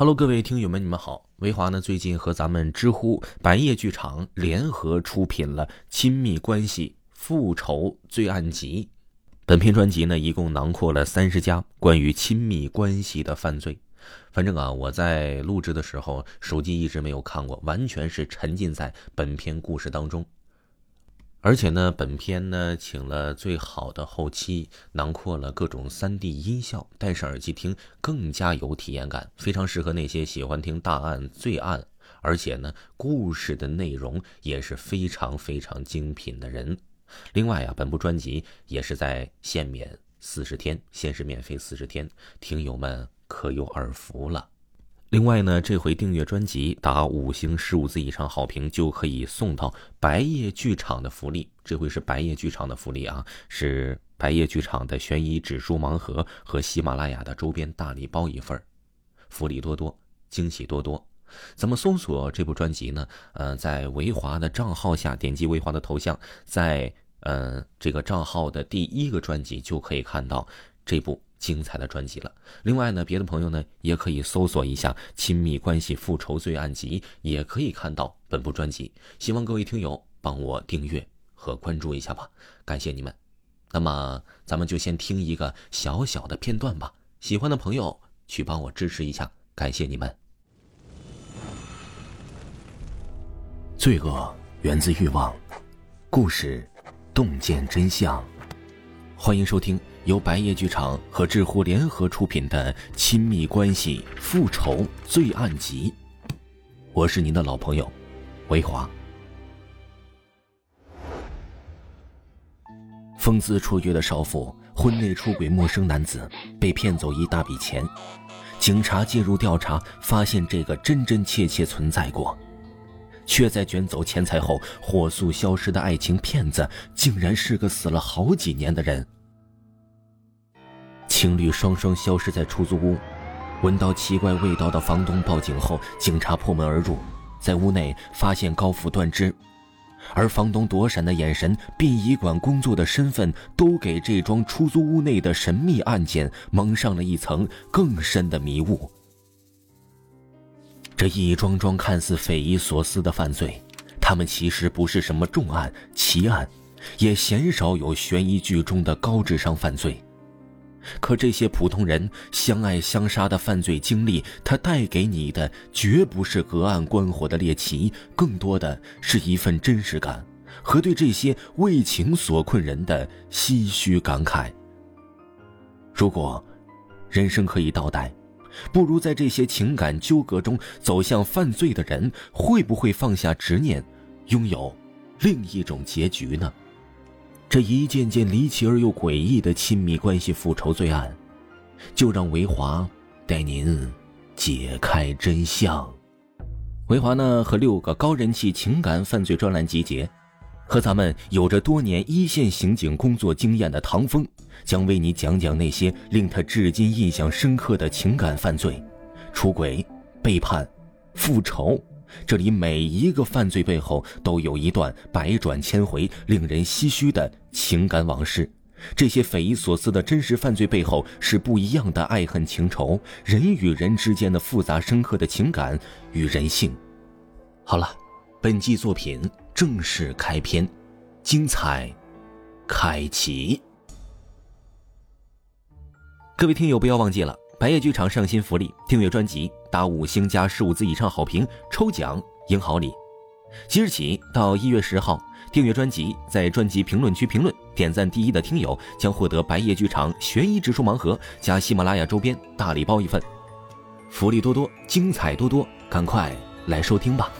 Hello，各位听友们，你们好。维华呢，最近和咱们知乎白夜剧场联合出品了《亲密关系复仇罪案集》。本篇专辑呢，一共囊括了三十家关于亲密关系的犯罪。反正啊，我在录制的时候，手机一直没有看过，完全是沉浸在本篇故事当中。而且呢，本片呢请了最好的后期，囊括了各种 3D 音效，戴上耳机听更加有体验感，非常适合那些喜欢听大案罪案，而且呢故事的内容也是非常非常精品的人。另外啊，本部专辑也是在限免四十天，限时免费四十天，听友们可有耳福了。另外呢，这回订阅专辑打五星十五字以上好评就可以送到白夜剧场的福利。这回是白夜剧场的福利啊，是白夜剧场的悬疑指数盲盒和喜马拉雅的周边大礼包一份福利多多，惊喜多多。怎么搜索这部专辑呢？呃，在维华的账号下点击维华的头像，在呃这个账号的第一个专辑就可以看到这部。精彩的专辑了。另外呢，别的朋友呢也可以搜索一下《亲密关系复仇罪案集》，也可以看到本部专辑。希望各位听友帮我订阅和关注一下吧，感谢你们。那么咱们就先听一个小小的片段吧。喜欢的朋友去帮我支持一下，感谢你们。罪恶源自欲望，故事洞见真相。欢迎收听。由白夜剧场和知乎联合出品的《亲密关系复仇罪案集》，我是您的老朋友，维华。风姿绰约的少妇，婚内出轨陌生男子，被骗走一大笔钱。警察介入调查，发现这个真真切切存在过，却在卷走钱财后火速消失的爱情骗子，竟然是个死了好几年的人。情侣双双消失在出租屋，闻到奇怪味道的房东报警后，警察破门而入，在屋内发现高父断肢，而房东躲闪的眼神、殡仪馆工作的身份，都给这桩出租屋内的神秘案件蒙上了一层更深的迷雾。这一桩桩看似匪夷所思的犯罪，他们其实不是什么重案、奇案，也鲜少有悬疑剧中的高智商犯罪。可这些普通人相爱相杀的犯罪经历，它带给你的绝不是隔岸观火的猎奇，更多的是一份真实感和对这些为情所困人的唏嘘感慨。如果人生可以倒带，不如在这些情感纠葛中走向犯罪的人，会不会放下执念，拥有另一种结局呢？这一件件离奇而又诡异的亲密关系复仇罪案，就让维华带您解开真相。维华呢和六个高人气情感犯罪专栏集结，和咱们有着多年一线刑警工作经验的唐峰，将为你讲讲那些令他至今印象深刻的情感犯罪：出轨、背叛、复仇。这里每一个犯罪背后都有一段百转千回、令人唏嘘的情感往事。这些匪夷所思的真实犯罪背后，是不一样的爱恨情仇，人与人之间的复杂深刻的情感与人性。好了，本季作品正式开篇，精彩开启。各位听友，不要忘记了。白夜剧场上新福利：订阅专辑打五星加十五字以上好评，抽奖赢好礼。即日起到一月十号，订阅专辑在专辑评论区评论点赞第一的听友将获得白夜剧场悬疑指数盲盒加喜马拉雅周边大礼包一份，福利多多，精彩多多，赶快来收听吧！